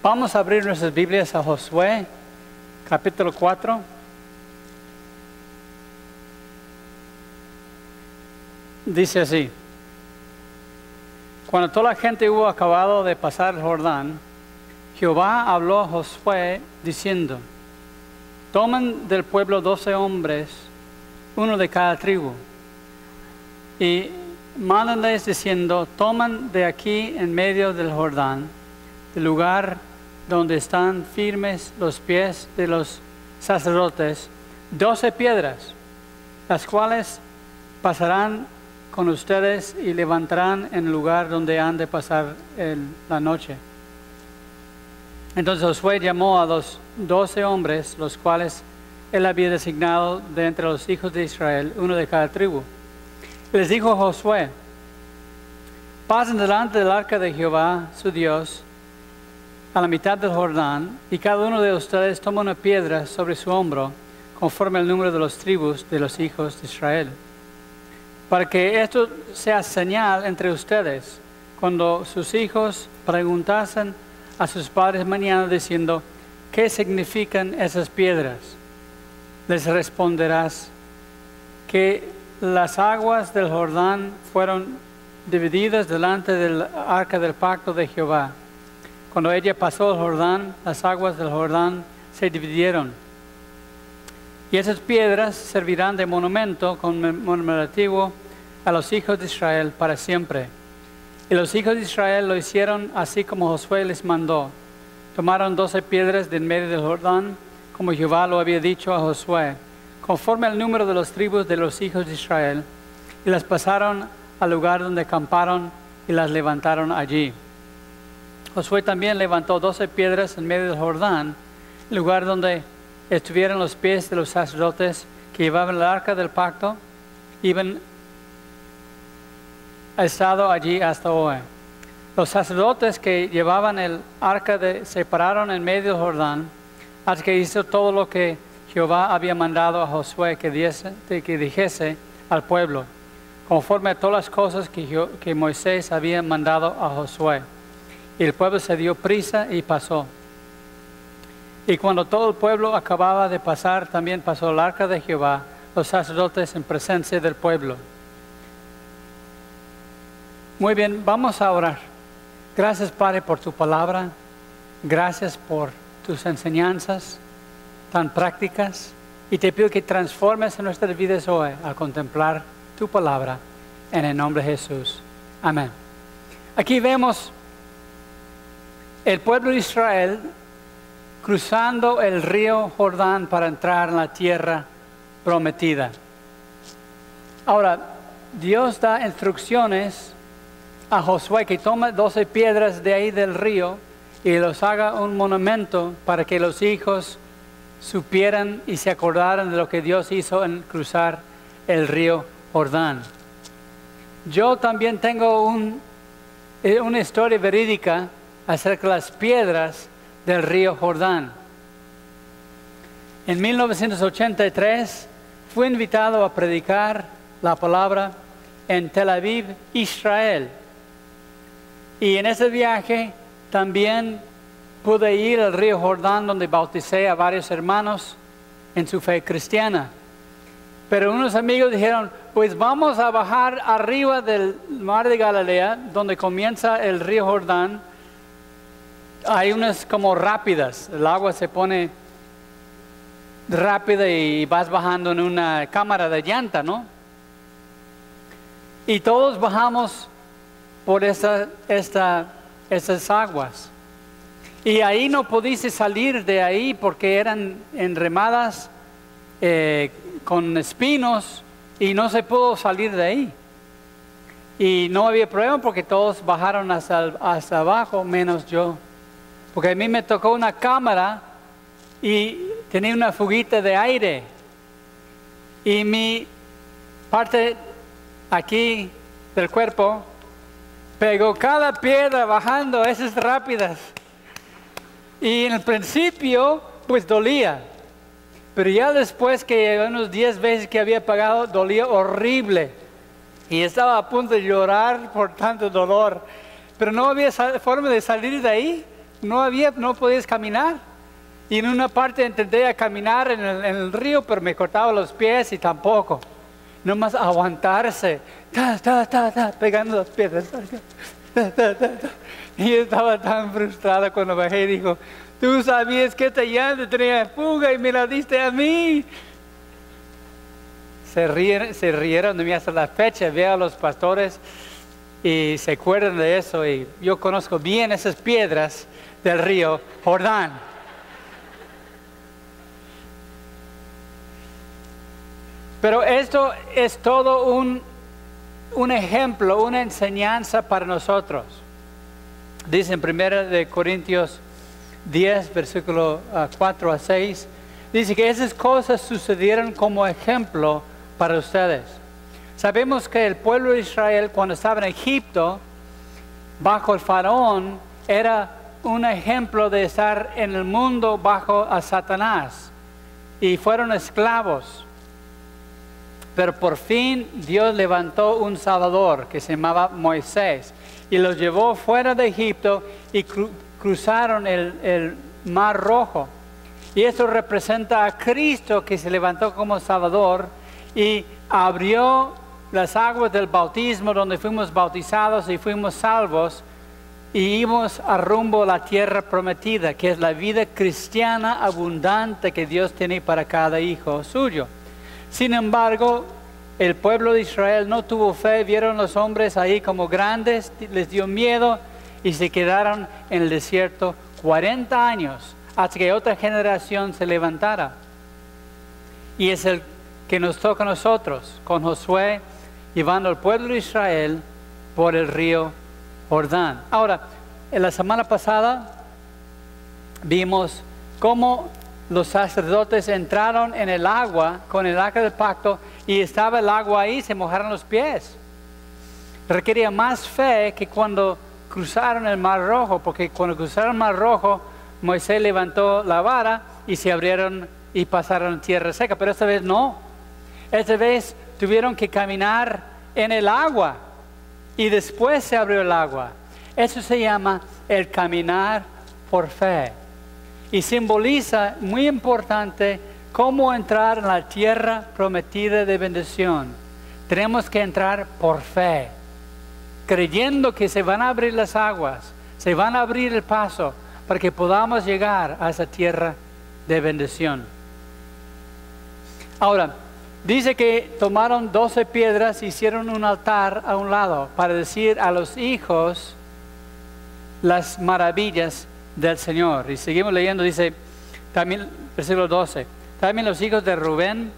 Vamos a abrir nuestras Biblias a Josué, capítulo 4. Dice así, cuando toda la gente hubo acabado de pasar el Jordán, Jehová habló a Josué diciendo, tomen del pueblo doce hombres, uno de cada tribu, y mándenles diciendo, toman de aquí en medio del Jordán, del lugar donde están firmes los pies de los sacerdotes, doce piedras, las cuales pasarán con ustedes y levantarán en el lugar donde han de pasar la noche. Entonces Josué llamó a los doce hombres, los cuales él había designado de entre los hijos de Israel, uno de cada tribu. Les dijo Josué, pasen delante del arca de Jehová, su Dios, a la mitad del Jordán, y cada uno de ustedes toma una piedra sobre su hombro, conforme al número de los tribus de los hijos de Israel. Para que esto sea señal entre ustedes, cuando sus hijos preguntasen a sus padres mañana diciendo, ¿qué significan esas piedras? Les responderás que las aguas del Jordán fueron divididas delante del arca del pacto de Jehová cuando ella pasó el Jordán, las aguas del Jordán se dividieron. Y esas piedras servirán de monumento conmemorativo a los hijos de Israel para siempre. Y los hijos de Israel lo hicieron así como Josué les mandó. Tomaron doce piedras de en medio del Jordán, como Jehová lo había dicho a Josué, conforme al número de los tribus de los hijos de Israel, y las pasaron al lugar donde acamparon y las levantaron allí. Josué también levantó doce piedras en medio del Jordán, lugar donde estuvieron los pies de los sacerdotes que llevaban el arca del pacto, iban ha estado allí hasta hoy. Los sacerdotes que llevaban el arca se pararon en medio del Jordán hasta que hizo todo lo que Jehová había mandado a Josué que, que dijese al pueblo, conforme a todas las cosas que, que Moisés había mandado a Josué. El pueblo se dio prisa y pasó. Y cuando todo el pueblo acababa de pasar, también pasó el arca de Jehová, los sacerdotes en presencia del pueblo. Muy bien, vamos a orar. Gracias Padre por tu palabra. Gracias por tus enseñanzas tan prácticas. Y te pido que transformes nuestras vidas hoy a contemplar tu palabra en el nombre de Jesús. Amén. Aquí vemos el pueblo de Israel cruzando el río Jordán para entrar en la tierra prometida. Ahora, Dios da instrucciones a Josué que tome 12 piedras de ahí del río y los haga un monumento para que los hijos supieran y se acordaran de lo que Dios hizo en cruzar el río Jordán. Yo también tengo eh, una historia verídica acerca de las piedras del río Jordán. En 1983 fui invitado a predicar la palabra en Tel Aviv, Israel. Y en ese viaje también pude ir al río Jordán donde bauticé a varios hermanos en su fe cristiana. Pero unos amigos dijeron, pues vamos a bajar arriba del mar de Galilea, donde comienza el río Jordán, hay unas como rápidas, el agua se pone rápida y vas bajando en una cámara de llanta, ¿no? Y todos bajamos por esas aguas. Y ahí no pudiste salir de ahí porque eran enremadas eh, con espinos y no se pudo salir de ahí. Y no había problema porque todos bajaron hasta abajo, menos yo. Porque a mí me tocó una cámara y tenía una fuguita de aire. Y mi parte aquí del cuerpo pegó cada piedra bajando esas rápidas. Y en el principio, pues dolía. Pero ya después que unos 10 veces que había pagado, dolía horrible. Y estaba a punto de llorar por tanto dolor. Pero no había forma de salir de ahí no había, no podías caminar. Y en una parte intenté caminar en el, río, pero me cortaba los pies y tampoco. Nomás aguantarse, ta, ta, ta, ta, pegando las piedras. ta, ta, ta. Y yo estaba tan frustrada cuando bajé y dijo, tú sabías que esta llanta tenía fuga y me la diste a mí. Se rieron, se rieron de mí hasta la fecha. Veo a los pastores y se acuerdan de eso. Y yo conozco bien esas piedras del río Jordán. Pero esto es todo un, un ejemplo, una enseñanza para nosotros. Dice en 1 de Corintios 10, versículo 4 a 6, dice que esas cosas sucedieron como ejemplo para ustedes. Sabemos que el pueblo de Israel cuando estaba en Egipto, bajo el faraón, era un ejemplo de estar en el mundo bajo a Satanás y fueron esclavos. Pero por fin Dios levantó un Salvador que se llamaba Moisés y los llevó fuera de Egipto y cru cruzaron el, el Mar Rojo. Y esto representa a Cristo que se levantó como Salvador y abrió las aguas del bautismo donde fuimos bautizados y fuimos salvos y íbamos a rumbo a la tierra prometida, que es la vida cristiana abundante que Dios tiene para cada hijo suyo. Sin embargo, el pueblo de Israel no tuvo fe, vieron los hombres ahí como grandes, les dio miedo y se quedaron en el desierto 40 años hasta que otra generación se levantara. Y es el que nos toca a nosotros, con Josué llevando al pueblo de Israel por el río Ahora, en la semana pasada vimos cómo los sacerdotes entraron en el agua con el arca del pacto y estaba el agua ahí, se mojaron los pies. Requería más fe que cuando cruzaron el mar rojo, porque cuando cruzaron el mar rojo, Moisés levantó la vara y se abrieron y pasaron tierra seca, pero esta vez no. Esta vez tuvieron que caminar en el agua y después se abrió el agua. Eso se llama el caminar por fe y simboliza muy importante cómo entrar en la tierra prometida de bendición. Tenemos que entrar por fe, creyendo que se van a abrir las aguas, se van a abrir el paso para que podamos llegar a esa tierra de bendición. Ahora, dice que tomaron doce piedras, hicieron un altar a un lado para decir a los hijos las maravillas del Señor. Y seguimos leyendo, dice también, versículo 12, también los hijos de Rubén,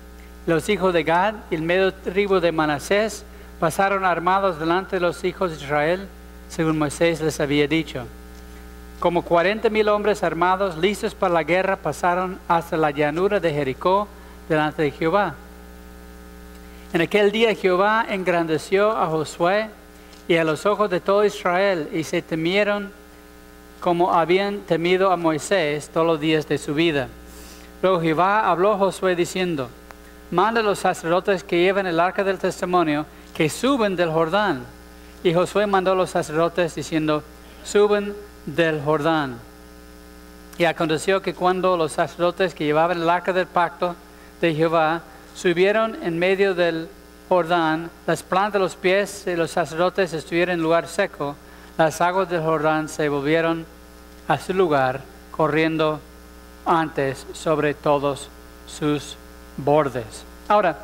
los hijos de Gad y el medio tribu de Manasés pasaron armados delante de los hijos de Israel, según Moisés les había dicho. Como cuarenta mil hombres armados, listos para la guerra, pasaron hasta la llanura de Jericó delante de Jehová. En aquel día Jehová engrandeció a Josué y a los ojos de todo Israel y se temieron como habían temido a Moisés todos los días de su vida. Luego Jehová habló a Josué diciendo, manda a los sacerdotes que lleven el arca del testimonio, que suben del Jordán. Y Josué mandó a los sacerdotes diciendo, suben del Jordán. Y aconteció que cuando los sacerdotes que llevaban el arca del pacto de Jehová subieron en medio del Jordán, las plantas de los pies de los sacerdotes estuvieron en lugar seco, las aguas del Jordán se volvieron a su lugar, corriendo antes sobre todos sus bordes. Ahora,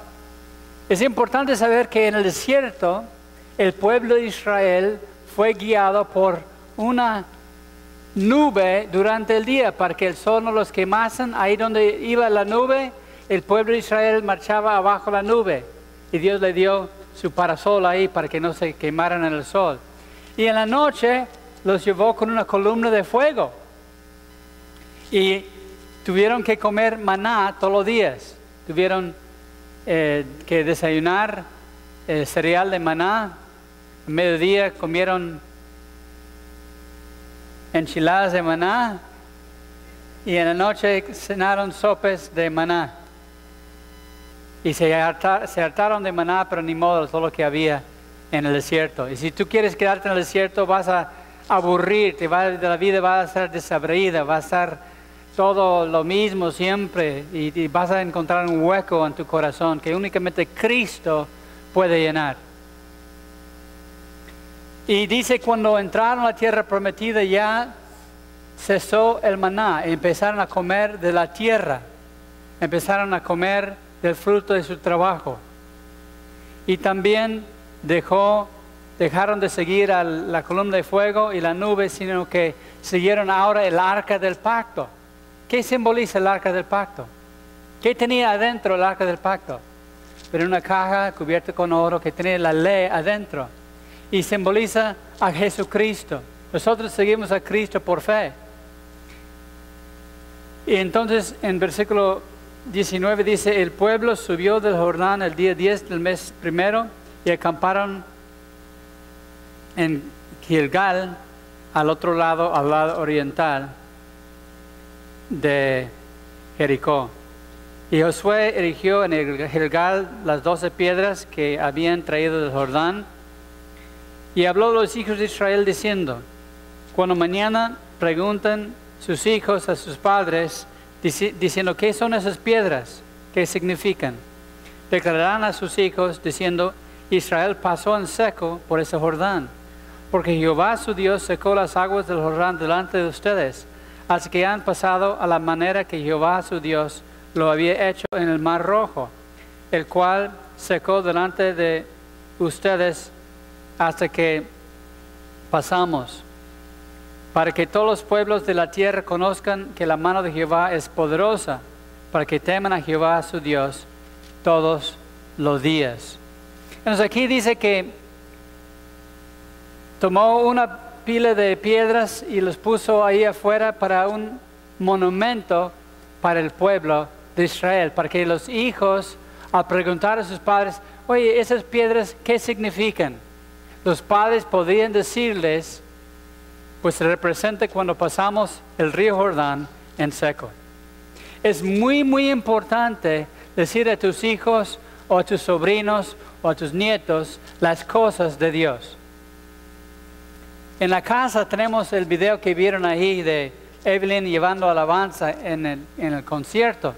es importante saber que en el desierto el pueblo de Israel fue guiado por una nube durante el día para que el sol no los quemasen. Ahí donde iba la nube, el pueblo de Israel marchaba abajo la nube y Dios le dio su parasol ahí para que no se quemaran en el sol. Y en la noche los llevó con una columna de fuego. Y tuvieron que comer maná todos los días. Tuvieron eh, que desayunar eh, cereal de maná. A mediodía comieron enchiladas de maná. Y en la noche cenaron sopes de maná. Y se, hartaron de maná, pero ni modo, todo lo que había en el desierto. Y si tú quieres quedarte en el desierto, vas a, aburrir, te va, la vida va a ser desabrida, va a estar todo lo mismo siempre y, y vas a encontrar un hueco en tu corazón que únicamente Cristo puede llenar. Y dice, cuando entraron a la tierra prometida ya cesó el maná, empezaron a comer de la tierra, empezaron a comer del fruto de su trabajo. Y también dejó, dejaron de seguir a la columna de fuego y la nube, sino que siguieron ahora el arca del pacto. ¿Qué simboliza el arca del pacto? ¿Qué tenía adentro el arca del pacto? Era una caja cubierta con oro que tenía la ley adentro y simboliza a Jesucristo. Nosotros seguimos a Cristo por fe. Y entonces en versículo 19 dice, el pueblo subió del Jordán el día 10 del mes primero y acamparon en Gilgal, al otro lado, al lado oriental de Jericó. Y Josué erigió en el Gilgal las doce piedras que habían traído del Jordán y habló a los hijos de Israel diciendo, cuando mañana preguntan sus hijos a sus padres, diciendo, ¿qué son esas piedras? ¿Qué significan? Declararán a sus hijos diciendo, Israel pasó en seco por ese Jordán, porque Jehová su Dios secó las aguas del Jordán delante de ustedes, así que han pasado a la manera que Jehová su Dios lo había hecho en el mar rojo, el cual secó delante de ustedes hasta que pasamos para que todos los pueblos de la tierra conozcan que la mano de Jehová es poderosa, para que teman a Jehová su Dios todos los días. Entonces aquí dice que tomó una pila de piedras y los puso ahí afuera para un monumento para el pueblo de Israel, para que los hijos, al preguntar a sus padres, oye, esas piedras, ¿qué significan? Los padres podrían decirles, pues representa cuando pasamos el río Jordán en seco. Es muy, muy importante decir a tus hijos o a tus sobrinos o a tus nietos las cosas de Dios. En la casa tenemos el video que vieron ahí de Evelyn llevando alabanza en el, en el concierto.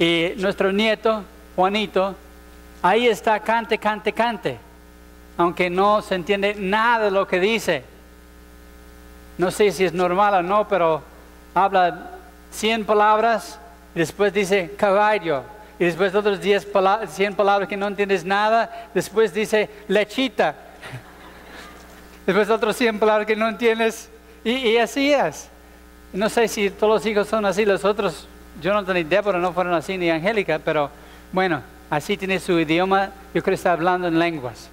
Y nuestro nieto, Juanito, ahí está, cante, cante, cante, aunque no se entiende nada de lo que dice no sé si es normal o no, pero habla 100 palabras y después dice caballo. Y después otros 10 100 palabras que no entiendes nada, después dice lechita. después otros 100 palabras que no entiendes. Y, así es. No sé si todos los hijos son así, los otros, tengo idea, pero no fueron así ni Angélica, pero bueno, así tiene su idioma, yo creo que está hablando en lenguas.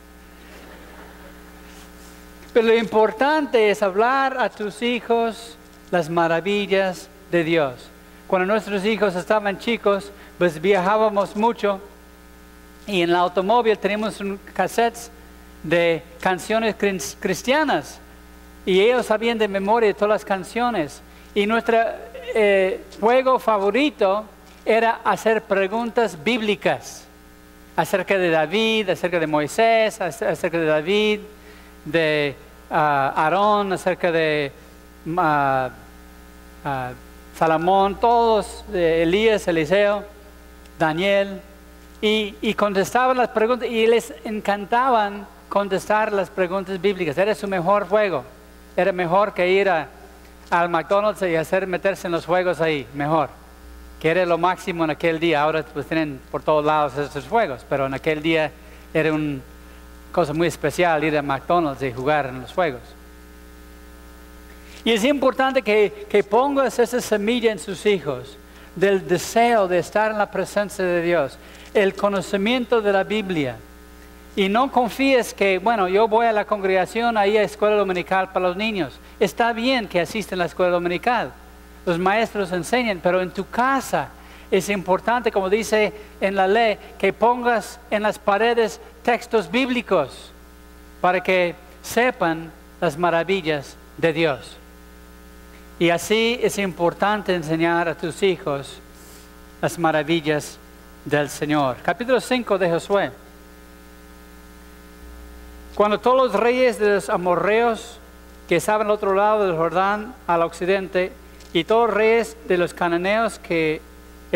Pero lo importante es hablar a tus hijos las maravillas de Dios. Cuando nuestros hijos estaban chicos, pues viajábamos mucho y en el automóvil teníamos cassettes de canciones cristianas y ellos sabían de memoria todas las canciones. Y nuestro eh, juego favorito era hacer preguntas bíblicas acerca de David, acerca de Moisés, acerca de David, de uh, Aarón, acerca de uh, Salomón, todos, Elías, Eliseo, Daniel, y, y, contestaban las preguntas y les encantaban contestar las preguntas bíblicas. Era su mejor juego. Era mejor que ir a, al McDonald's y hacer meterse en los juegos ahí, mejor. Que era lo máximo en aquel día. Ahora pues tienen por todos lados esos juegos, pero en aquel día era un, cosa muy especial ir a McDonald's y jugar en los juegos. Y es importante que, que pongas esa semilla en sus hijos del deseo de estar en la presencia de Dios, el conocimiento de la Biblia. Y no confíes que, bueno, yo voy a la congregación, ahí a escuela dominical para los niños. Está bien que asisten a la escuela dominical. Los maestros enseñan, pero en tu casa es importante, como dice en la ley, que pongas en las paredes textos bíblicos para que sepan las maravillas de Dios. Y así es importante enseñar a tus hijos las maravillas del Señor. Capítulo 5 de Josué. Cuando todos los reyes de los amorreos, que estaban al otro lado del Jordán, al occidente, y todos los reyes de los cananeos que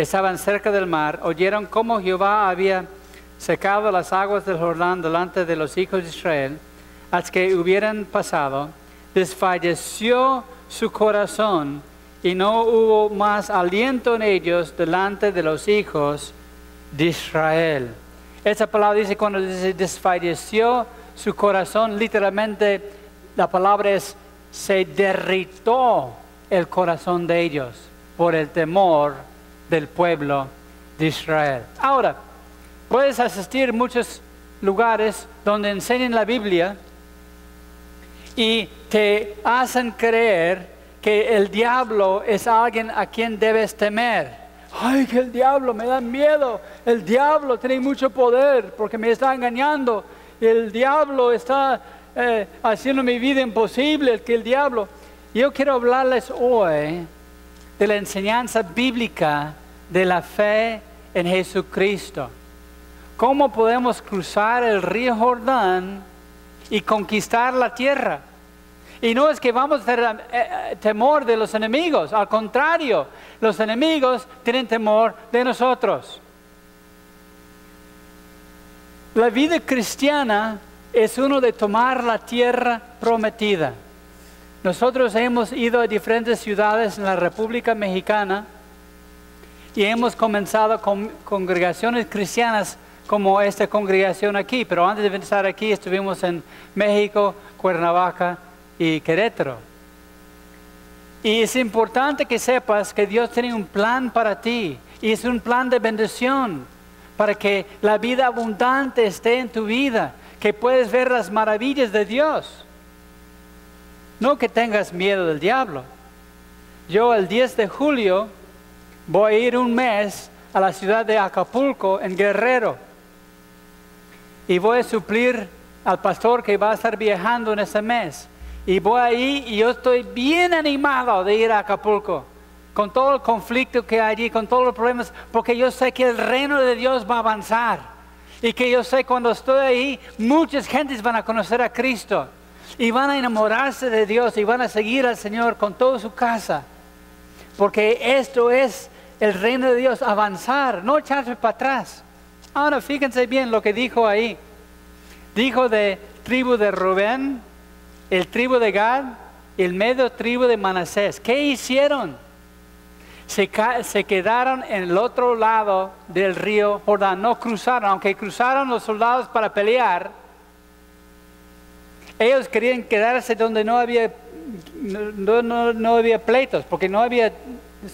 estaban cerca del mar, oyeron cómo Jehová había secado las aguas del Jordán delante de los hijos de Israel, hasta que hubieran pasado, desfalleció su corazón y no hubo más aliento en ellos delante de los hijos de Israel. Esa palabra dice cuando dice desfalleció su corazón, literalmente la palabra es se derritó el corazón de ellos por el temor del pueblo de Israel. Ahora, puedes asistir a muchos lugares donde enseñan la Biblia y te hacen creer que el diablo es alguien a quien debes temer. Ay, que el diablo me da miedo. El diablo tiene mucho poder porque me está engañando. El diablo está eh, haciendo mi vida imposible. Que el diablo. Yo quiero hablarles hoy de la enseñanza bíblica de la fe en Jesucristo. ¿Cómo podemos cruzar el río Jordán y conquistar la tierra? Y no es que vamos a tener eh, temor de los enemigos, al contrario, los enemigos tienen temor de nosotros. La vida cristiana es uno de tomar la tierra prometida. Nosotros hemos ido a diferentes ciudades en la República Mexicana y hemos comenzado con congregaciones cristianas como esta congregación aquí, pero antes de estar aquí estuvimos en México, Cuernavaca y Querétaro. Y es importante que sepas que Dios tiene un plan para ti y es un plan de bendición para que la vida abundante esté en tu vida, que puedes ver las maravillas de Dios. No que tengas miedo del diablo. Yo el 10 de julio voy a ir un mes a la ciudad de Acapulco, en Guerrero, y voy a suplir al pastor que va a estar viajando en ese mes. Y voy ahí y yo estoy bien animado de ir a Acapulco, con todo el conflicto que hay allí, con todos los problemas, porque yo sé que el reino de Dios va a avanzar. Y que yo sé cuando estoy ahí, muchas gentes van a conocer a Cristo y van a enamorarse de Dios y van a seguir al Señor con toda su casa. Porque esto es el reino de Dios, avanzar, no echarse para atrás. Ahora fíjense bien lo que dijo ahí. Dijo de tribu de Rubén, el tribu de Gad el medio tribu de Manasés. ¿Qué hicieron? Se, se, quedaron en el otro lado del río Jordán, no cruzaron, aunque cruzaron los soldados para pelear ellos querían quedarse donde no había, no, no, había pleitos, porque no había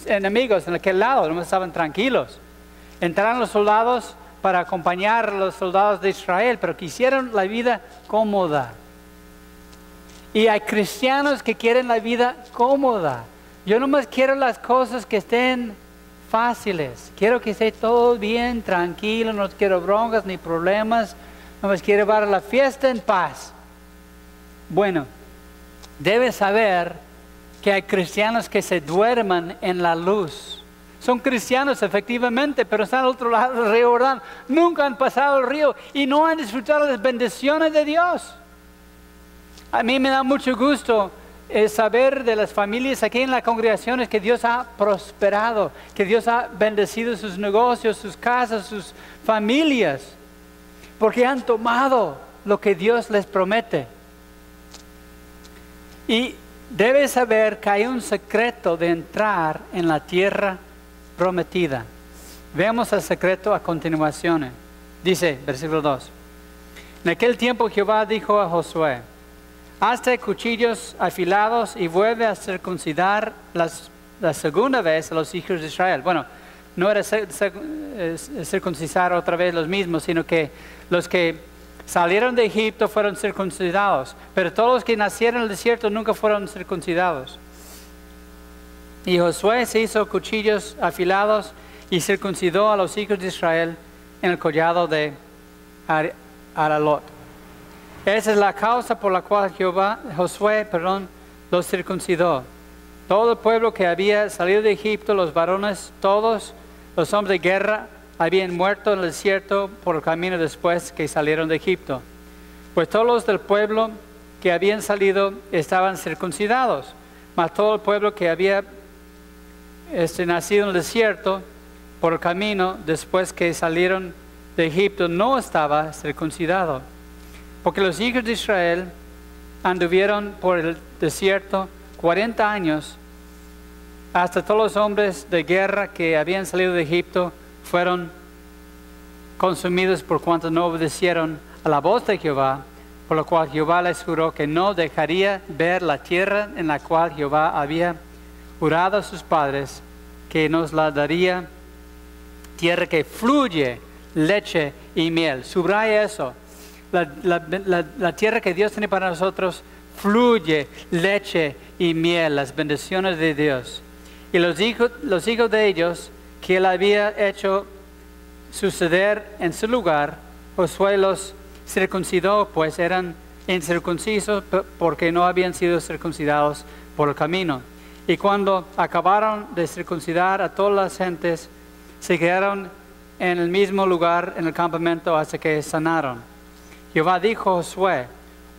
enemigos en aquel lado, no estaban tranquilos. Entraron los soldados para acompañar a los soldados de Israel, pero quisieron la vida cómoda. Y hay cristianos que quieren la vida cómoda. Yo nomás quiero las cosas que estén fáciles. Quiero que esté todo bien, tranquilo, no quiero broncas ni problemas. Nomás quiero llevar la fiesta en paz. Bueno, debes saber que hay cristianos que se duerman en la luz. Son cristianos efectivamente, pero están al otro lado del río Jordán. Nunca han pasado el río y no han disfrutado las bendiciones de Dios. A mí me da mucho gusto eh, saber de las familias aquí en las congregaciones que Dios ha prosperado, que Dios ha bendecido sus negocios, sus casas, sus familias, porque han tomado lo que Dios les promete. Y debes saber que hay un secreto de entrar en la tierra prometida. Veamos el secreto a continuación. Dice, versículo 2. En aquel tiempo Jehová dijo a Josué, hazte cuchillos afilados y vuelve a circuncidar la segunda vez a los hijos de Israel. Bueno, no era circuncidar otra vez los mismos, sino que los que Salieron de Egipto, fueron circuncidados, pero todos los que nacieron en el desierto nunca fueron circuncidados. Y Josué se hizo cuchillos afilados y circuncidó a los hijos de Israel en el collado de Aralot. Esa es la causa por la cual Jehová, Josué perdón, los circuncidó. Todo el pueblo que había salido de Egipto, los varones, todos los hombres de guerra, habían muerto en el desierto por el camino después que salieron de Egipto. Pues todos los del pueblo que habían salido estaban circuncidados, mas todo el pueblo que había este, nacido en el desierto por el camino después que salieron de Egipto no estaba circuncidado. Porque los hijos de Israel anduvieron por el desierto 40 años hasta todos los hombres de guerra que habían salido de Egipto fueron consumidos por cuanto no obedecieron a la voz de Jehová, por lo cual Jehová les juró que no dejaría ver la tierra en la cual Jehová había jurado a sus padres que nos la daría, tierra que fluye leche y miel. Subraya eso. La, tierra que Dios tiene para nosotros fluye leche y miel, las bendiciones de Dios. Y los hijos, los hijos de ellos que él había hecho suceder en su lugar, Josué los circuncidó, pues eran incircuncisos porque no habían sido circuncidados por el camino. Y cuando acabaron de circuncidar a todas las gentes, se quedaron en el mismo lugar en el campamento hasta que sanaron. Jehová dijo a Josué,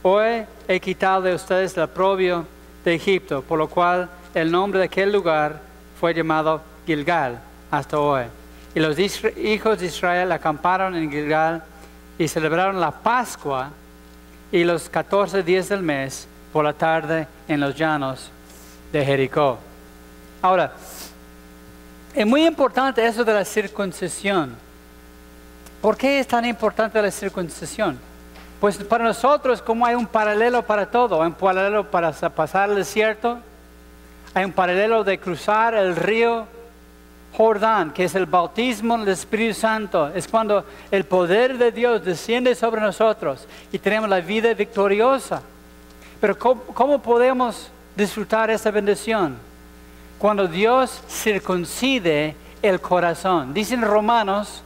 hoy he quitado de ustedes el oprobio de Egipto, por lo cual el nombre de aquel lugar fue llamado Gilgal hasta hoy. Y los hijos de Israel acamparon en Gilgal y celebraron la Pascua y los 14 días del mes por la tarde en los llanos de Jericó. Ahora, es muy importante eso de la circuncisión. ¿Por qué es tan importante la circuncisión? Pues para nosotros, como hay un paralelo para todo, hay un paralelo para pasar el desierto, hay un paralelo de cruzar el río Jordán, que es el bautismo del Espíritu Santo, es cuando el poder de Dios desciende sobre nosotros y tenemos la vida victoriosa. Pero ¿cómo, podemos disfrutar esa bendición? Cuando Dios circuncide el corazón. Dicen Romanos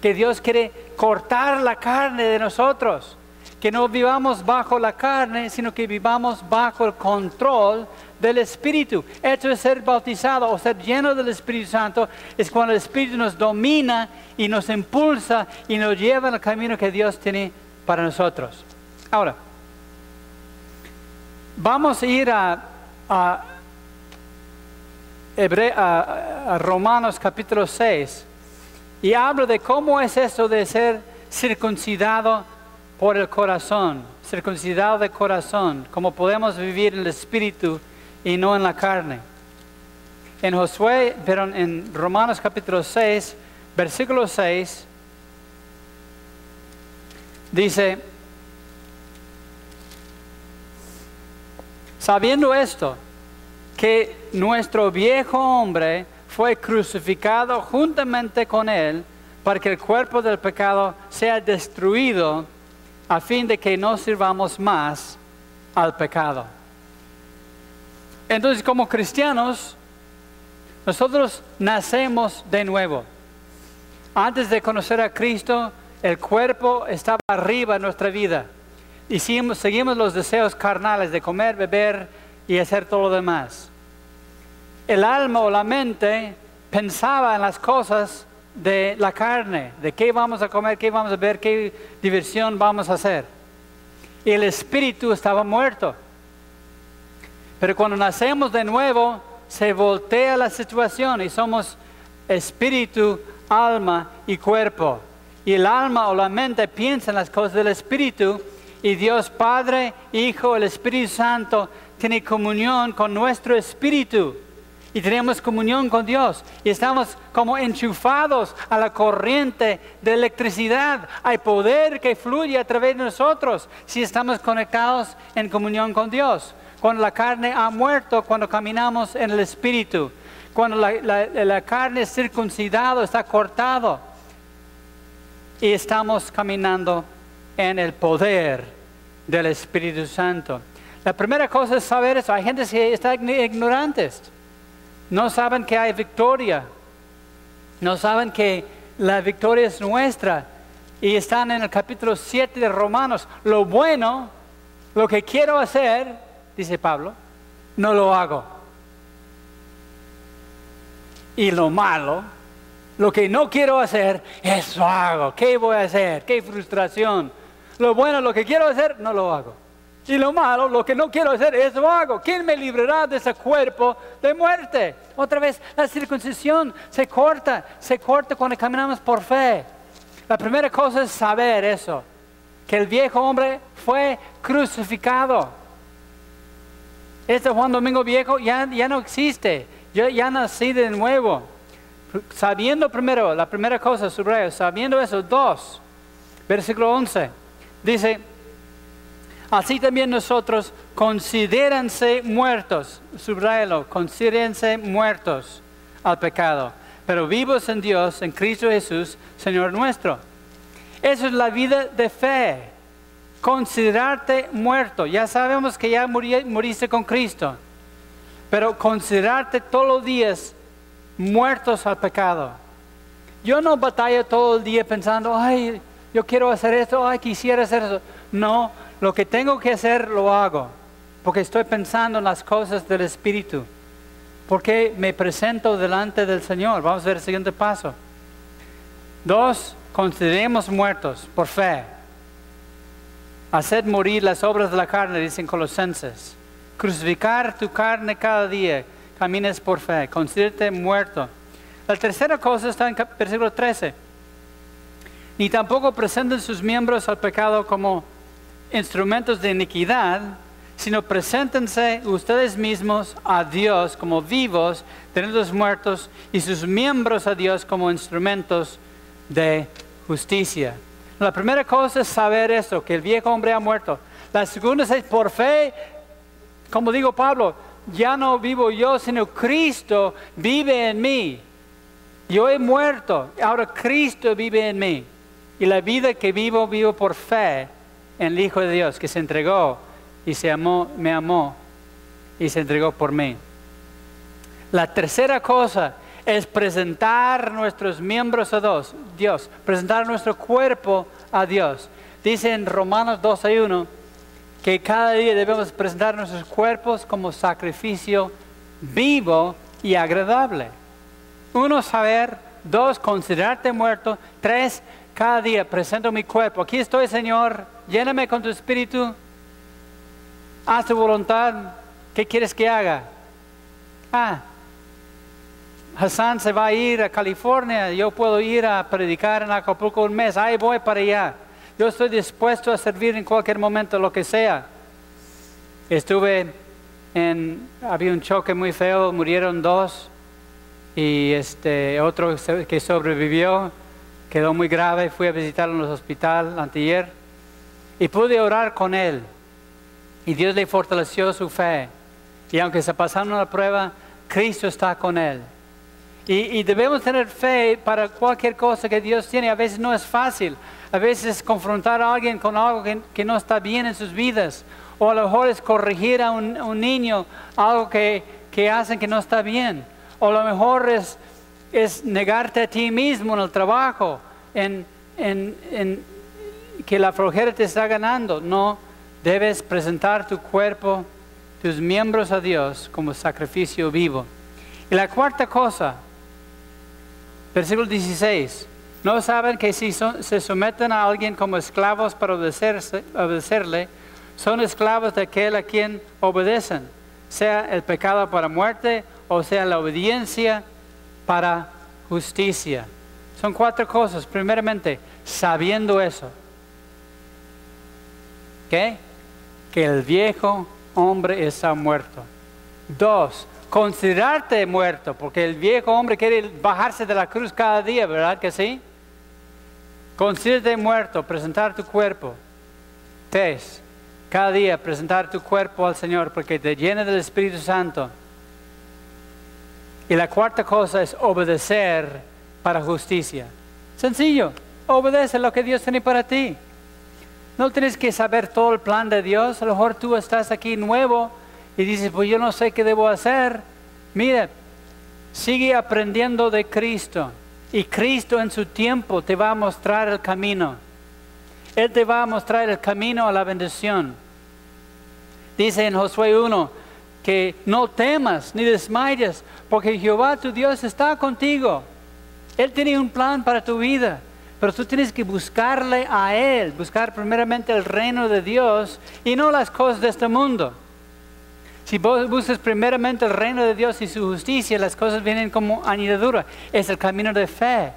que Dios quiere cortar la carne de nosotros, que no vivamos bajo la carne, sino que vivamos bajo el control del Espíritu. Esto es ser bautizado o ser lleno del Espíritu Santo es cuando el Espíritu nos domina y nos impulsa y nos lleva en el camino que Dios tiene para nosotros. Ahora, vamos a ir a, a, Romanos capítulo 6 y hablo de cómo es eso de ser circuncidado por el corazón, circuncidado de corazón, cómo podemos vivir en el Espíritu y no en la carne. En Josué, pero en Romanos capítulo 6, versículo 6, dice, sabiendo esto, que nuestro viejo hombre fue crucificado juntamente con él para que el cuerpo del pecado sea destruido a fin de que no sirvamos más al pecado. Entonces, como cristianos, nosotros nacemos de nuevo. Antes de conocer a Cristo, el cuerpo estaba arriba en nuestra vida. Y seguimos, los deseos carnales de comer, beber y hacer todo lo demás. El alma o la mente pensaba en las cosas de la carne, de qué vamos a comer, qué vamos a ver, qué diversión vamos a hacer. Y el espíritu estaba muerto. Pero cuando nacemos de nuevo, se voltea la situación y somos espíritu, alma y cuerpo. Y el alma o la mente piensa en las cosas del espíritu y Dios Padre, Hijo, el Espíritu Santo tiene comunión con nuestro espíritu y tenemos comunión con Dios y estamos como enchufados a la corriente de electricidad. Hay poder que fluye a través de nosotros si estamos conectados en comunión con Dios cuando la carne ha muerto, cuando caminamos en el Espíritu, cuando la, carne es circuncidado, está cortado, y estamos caminando en el poder del Espíritu Santo. La primera cosa es saber eso. Hay gente que está ignorantes. No saben que hay victoria. No saben que la victoria es nuestra. Y están en el capítulo 7 de Romanos. Lo bueno, lo que quiero hacer, dice Pablo, no lo hago. Y lo malo, lo que no quiero hacer, eso hago. ¿Qué voy a hacer? ¿Qué frustración? Lo bueno, lo que quiero hacer, no lo hago. Y lo malo, lo que no quiero hacer, eso hago. ¿Quién me librará de ese cuerpo de muerte? Otra vez, la circuncisión se corta, se corta cuando caminamos por fe. La primera cosa es saber eso, que el viejo hombre fue crucificado. Este Juan Domingo Viejo ya, ya no existe. Yo ya nací de nuevo. Sabiendo primero, la primera cosa, subrayo, sabiendo eso, dos, versículo 11, dice, así también nosotros considérense muertos, subrayalo, considérense muertos al pecado, pero vivos en Dios, en Cristo Jesús, Señor nuestro. Eso es la vida de fe, considerarte muerto. Ya sabemos que ya muriste con Cristo, pero considerarte todos los días muertos al pecado. Yo no batallo todo el día pensando, ay, yo quiero hacer esto, ay, quisiera hacer eso. No, lo que tengo que hacer lo hago, porque estoy pensando en las cosas del Espíritu, porque me presento delante del Señor. Vamos a ver el siguiente paso. Dos, consideremos muertos por fe. Haced morir las obras de la carne, dicen Colosenses. Crucificar tu carne cada día camines por fe, considérate muerto. La tercera cosa está en versículo 13. Ni tampoco presenten sus miembros al pecado como instrumentos de iniquidad, sino preséntense ustedes mismos a Dios como vivos, teniendo muertos, y sus miembros a Dios como instrumentos de justicia. La primera cosa es saber eso, que el viejo hombre ha muerto. La segunda es por fe, como digo Pablo, ya no vivo yo, sino Cristo vive en mí. Yo he muerto, ahora Cristo vive en mí. Y la vida que vivo, vivo por fe en el Hijo de Dios, que se entregó y se amó, me amó y se entregó por mí. La tercera cosa es presentar nuestros miembros a Dios, presentar nuestro cuerpo a Dios. Dice en Romanos 2 1 que cada día debemos presentar nuestros cuerpos como sacrificio vivo y agradable. Uno, saber. Dos, considerarte muerto. Tres, cada día presento mi cuerpo. Aquí estoy, Señor. Lléname con tu espíritu. Haz tu voluntad. ¿Qué quieres que haga? Ah, Hassan se va a ir a California. Yo puedo ir a predicar en Acapulco un mes. Ahí voy para allá. Yo estoy dispuesto a servir en cualquier momento, lo que sea. Estuve en, había un choque muy feo, murieron dos y este otro que sobrevivió quedó muy grave. Fui a visitarlo en el hospital anteayer y pude orar con él. Y Dios le fortaleció su fe. Y aunque se pasaron la prueba, Cristo está con él. Y, debemos tener fe para cualquier cosa que Dios tiene. A veces no es fácil. A veces confrontar a alguien con algo que, no está bien en sus vidas. O a lo mejor es corregir a un, niño algo que, que, hacen que no está bien. O a lo mejor es, negarte a ti mismo en el trabajo, en, en que la flojera te está ganando. No, debes presentar tu cuerpo, tus miembros a Dios como sacrificio vivo. Y la cuarta cosa, versículo 16. ¿No saben que si se someten a alguien como esclavos para obedecerle, son esclavos de aquel a quien obedecen, sea el pecado para muerte o sea la obediencia para justicia? Son cuatro cosas. Primeramente, sabiendo eso. ¿Qué? Que el viejo hombre está muerto. Dos, considerarte muerto, porque el viejo hombre quiere bajarse de la cruz cada día, ¿verdad que sí? Considérate muerto, presentar tu cuerpo. Tres, cada día presentar tu cuerpo al Señor porque te llena del Espíritu Santo. Y la cuarta cosa es obedecer para justicia. Sencillo, obedece lo que Dios tiene para ti. No tienes que saber todo el plan de Dios. A lo mejor tú estás aquí nuevo y dices, pues yo no sé qué debo hacer. Mira, sigue aprendiendo de Cristo. Y Cristo en su tiempo te va a mostrar el camino. Él te va a mostrar el camino a la bendición. Dice en Josué 1 que no temas ni desmayes, porque Jehová tu Dios está contigo. Él tiene un plan para tu vida. pero tú tienes que buscarle a Él, buscar primeramente el reino de Dios y no las cosas de este mundo. Si vos buscas primeramente el reino de Dios y su justicia, las cosas vienen como añadidura. Es el camino de fe.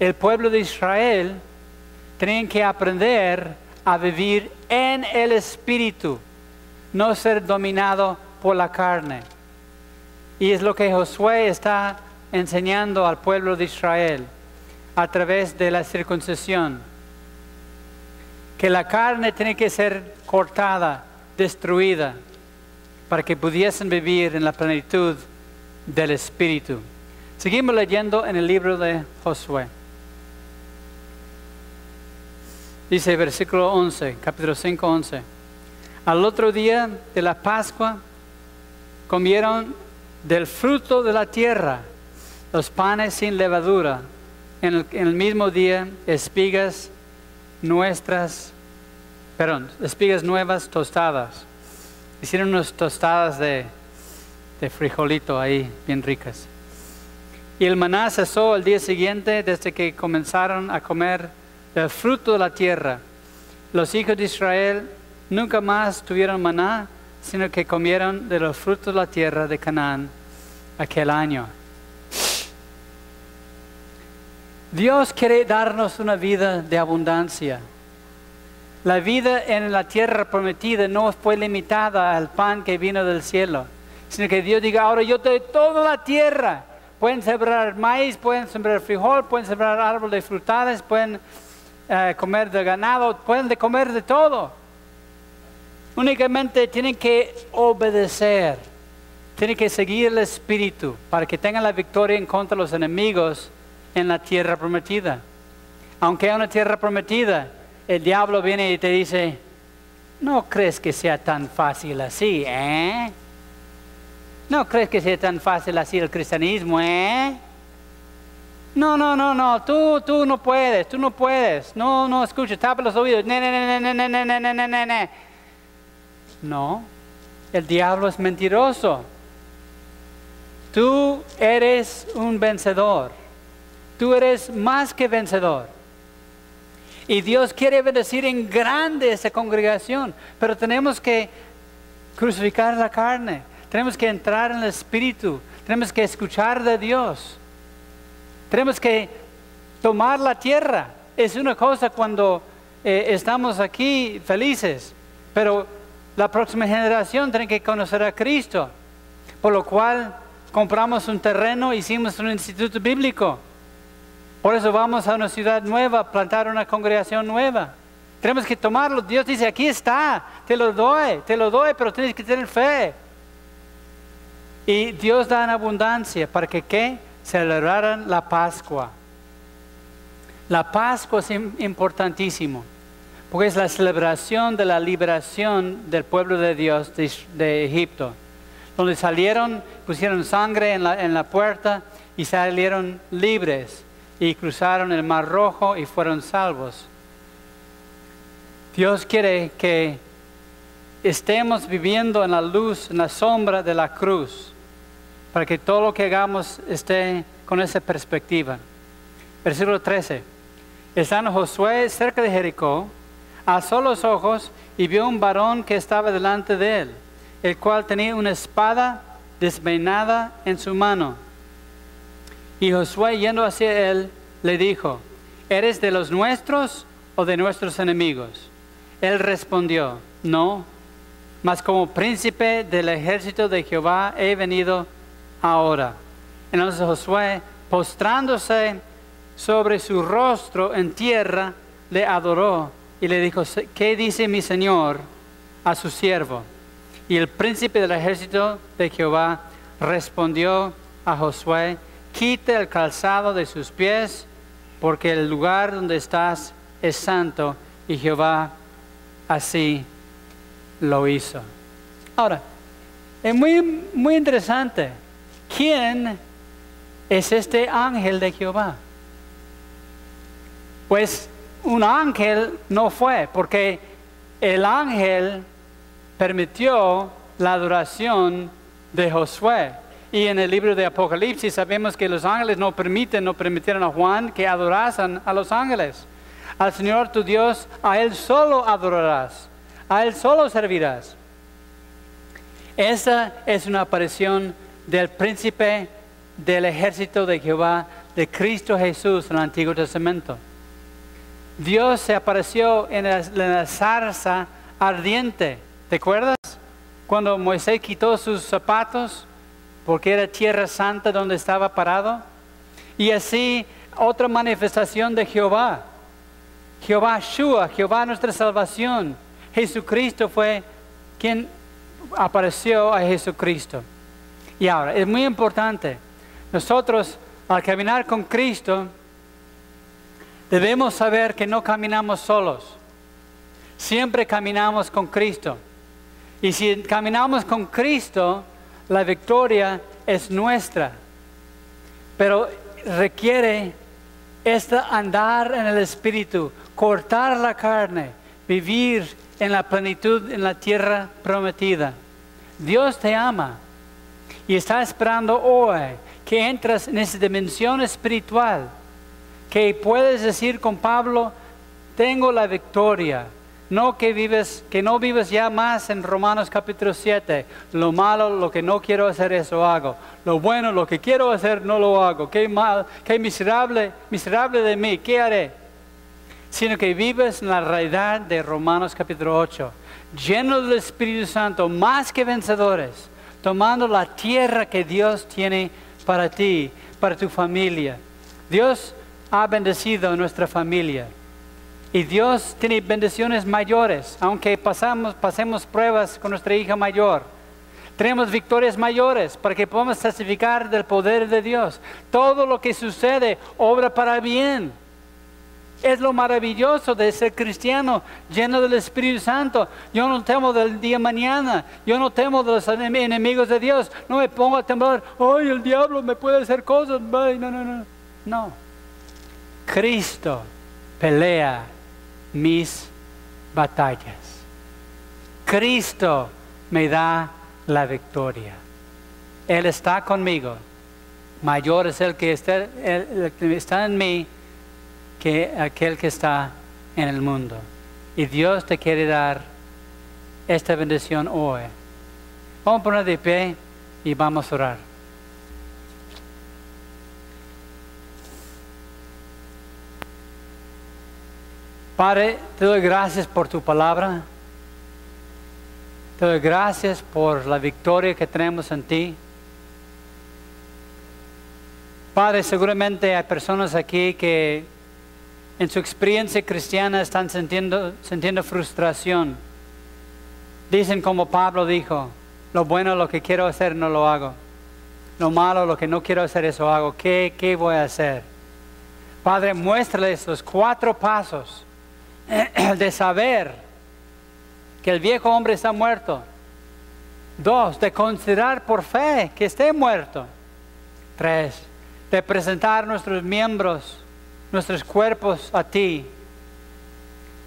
El pueblo de Israel tiene que aprender a vivir en el Espíritu, no ser dominado por la carne. Y es lo que Josué está enseñando al pueblo de Israel a través de la circuncisión. Que la carne tiene que ser cortada, destruida, para que pudiesen vivir en la plenitud del Espíritu. Seguimos leyendo en el libro de Josué. Dice versículo 11, capítulo 5, 11. Al otro día de la Pascua comieron del fruto de la tierra los panes sin levadura. En el, mismo día espigas nuestras, perdón, espigas nuevas tostadas. Hicieron unas tostadas de, de frijolito ahí, bien ricas. Y el maná cesó el día siguiente desde que comenzaron a comer del fruto de la tierra. Los hijos de Israel nunca más tuvieron maná, sino que comieron de los frutos de la tierra de Canaán aquel año. Dios quiere darnos una vida de abundancia. La vida en la tierra prometida no fue limitada al pan que vino del cielo, sino que Dios diga, ahora yo te doy toda la tierra. Pueden sembrar maíz, pueden sembrar frijol, pueden sembrar árboles de frutales, pueden eh, comer de ganado, pueden de comer de todo. Únicamente tienen que obedecer, tienen que seguir el Espíritu para que tengan la victoria en contra de los enemigos en la tierra prometida. Aunque hay una tierra prometida, el diablo viene y te dice, no crees que sea tan fácil así, ¿eh? No crees que sea tan fácil así el cristianismo, ¿eh? No, no, no, no, tú, tú no puedes, tú no puedes. No, no, escucha, tapa los oídos. No, el diablo es mentiroso. Tú eres un vencedor. Tú eres más que vencedor. Y Dios quiere bendecir en grande esa congregación, pero tenemos que crucificar la carne, tenemos que entrar en el Espíritu, tenemos que escuchar de Dios. Tenemos que tomar la tierra. Es una cosa cuando eh, estamos aquí felices, pero la próxima generación tiene que conocer a Cristo. Por lo cual compramos un terreno, hicimos un instituto bíblico. Por eso vamos a una ciudad nueva, plantar una congregación nueva. Tenemos que tomarlo. Dios dice, aquí está, te lo doy, te lo doy, pero tienes que tener fe. Y Dios da en abundancia para que ¿qué? celebraran la Pascua. La Pascua es importantísimo, porque es la celebración de la liberación del pueblo de Dios de, Egipto, donde salieron, pusieron sangre en la, en la puerta y salieron libres y cruzaron el Mar Rojo y fueron salvos. Dios quiere que estemos viviendo en la luz, en la sombra de la cruz para que todo lo que hagamos esté con esa perspectiva. Versículo 13. Estando Josué cerca de Jericó, alzó los ojos y vio un varón que estaba delante de él, el cual tenía una espada desmeinada en su mano. Y Josué yendo hacia él, le dijo, ¿eres de los nuestros o de nuestros enemigos? Él respondió, no, mas como príncipe del ejército de Jehová he venido ahora. Entonces Josué, postrándose sobre su rostro en tierra, le adoró y le dijo, ¿qué dice mi Señor a su siervo? Y el príncipe del ejército de Jehová respondió a Josué, quite el calzado de sus pies, porque el lugar donde estás es santo, y Jehová así lo hizo. Ahora, es muy, muy interesante ¿quién es este ángel de Jehová? Pues un ángel no fue, porque el ángel permitió la adoración de Josué. Y en el libro de Apocalipsis sabemos que los ángeles no permiten, no permitieron a Juan que adorasen a los ángeles. Al Señor tu Dios, a Él solo adorarás, a Él solo servirás. Esa es una aparición del príncipe del ejército de Jehová, de Cristo Jesús en el Antiguo Testamento. Dios se apareció en la, zarza ardiente. ¿Te acuerdas? Cuando Moisés quitó sus zapatos porque era tierra santa donde estaba parado. Y así otra manifestación de Jehová. Jehová Shua, Jehová nuestra salvación. Jesucristo fue quien apareció a Jesucristo. Y ahora, es muy importante, nosotros al caminar con Cristo, debemos saber que no caminamos solos. Siempre caminamos con Cristo. Y si caminamos con Cristo, la victoria es nuestra. Pero requiere esta andar en el Espíritu, cortar la carne, vivir en la plenitud en la tierra prometida. Dios te ama y está esperando hoy que entres en esa dimensión espiritual, que puedes decir con Pablo, tengo la victoria. No que vives, que no vives ya más en Romanos capítulo 7. Lo malo, lo que no quiero hacer, eso hago. Lo bueno, lo que quiero hacer, no lo hago. Qué mal, qué miserable, miserable de mí, ¿qué haré? Sino que vives en la realidad de Romanos capítulo 8, lleno del Espíritu Santo, más que vencedores, tomando la tierra que Dios tiene para ti, para tu familia. Dios ha bendecido nuestra familia. Y Dios tiene bendiciones mayores, aunque pasamos, pasemos pruebas con nuestra hija mayor. Tenemos victorias mayores para que podamos testificar del poder de Dios. Todo lo que sucede obra para bien. Es lo maravilloso de ser cristiano lleno del Espíritu Santo. Yo no temo del día mañana. Yo no temo de los enemigos de Dios. No me pongo a temblar. Ay, el diablo me puede hacer cosas. Ay, no, no, no. No. Cristo pelea mis batallas. Cristo me da la victoria. Él está conmigo. Mayor es el que está, en mí que aquel que está en el mundo. Y Dios te quiere dar esta bendición hoy. Vamos a poner de pie y vamos a orar. Padre, te doy gracias por tu palabra. Te doy gracias por la victoria que tenemos en ti. Padre, seguramente hay personas aquí que en su experiencia cristiana están sintiendo, frustración. Dicen como Pablo dijo, lo bueno, lo que quiero hacer, no lo hago. Lo malo, lo que no quiero hacer, eso hago. ¿Qué, qué voy a hacer? Padre, muéstrales los cuatro pasos de saber que el viejo hombre está muerto. Dos, de considerar por fe que esté muerto. Tres, de presentar nuestros miembros, nuestros cuerpos a ti.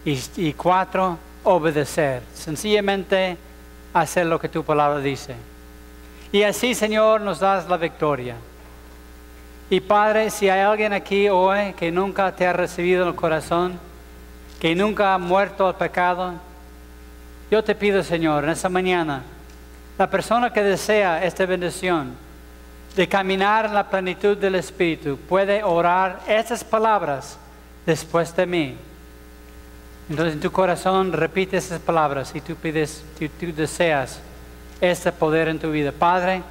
Y, cuatro, obedecer. Sencillamente hacer lo que tu palabra dice. Y así, Señor, nos das la victoria. Y Padre, si hay alguien aquí hoy que nunca te ha recibido en el corazón, que nunca ha muerto al pecado, yo te pido, Señor, en esta mañana, la persona que desea esta bendición de caminar en la plenitud del Espíritu puede orar estas palabras después de mí. Entonces en tu corazón repite esas palabras y tú pides, tú, tú deseas este poder en tu vida. Padre,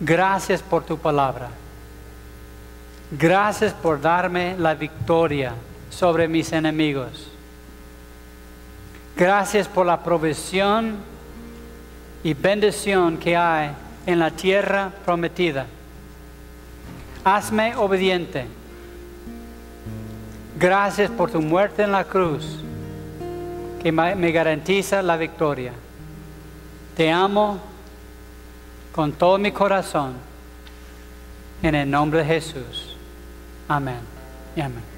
gracias por tu palabra. Gracias por darme la victoria sobre mis enemigos. Gracias por la provisión y bendición que hay en la tierra prometida. Hazme obediente. Gracias por tu muerte en la cruz que me garantiza la victoria. Te amo con todo mi corazón. En el nombre de Jesús. Amén. Y amén.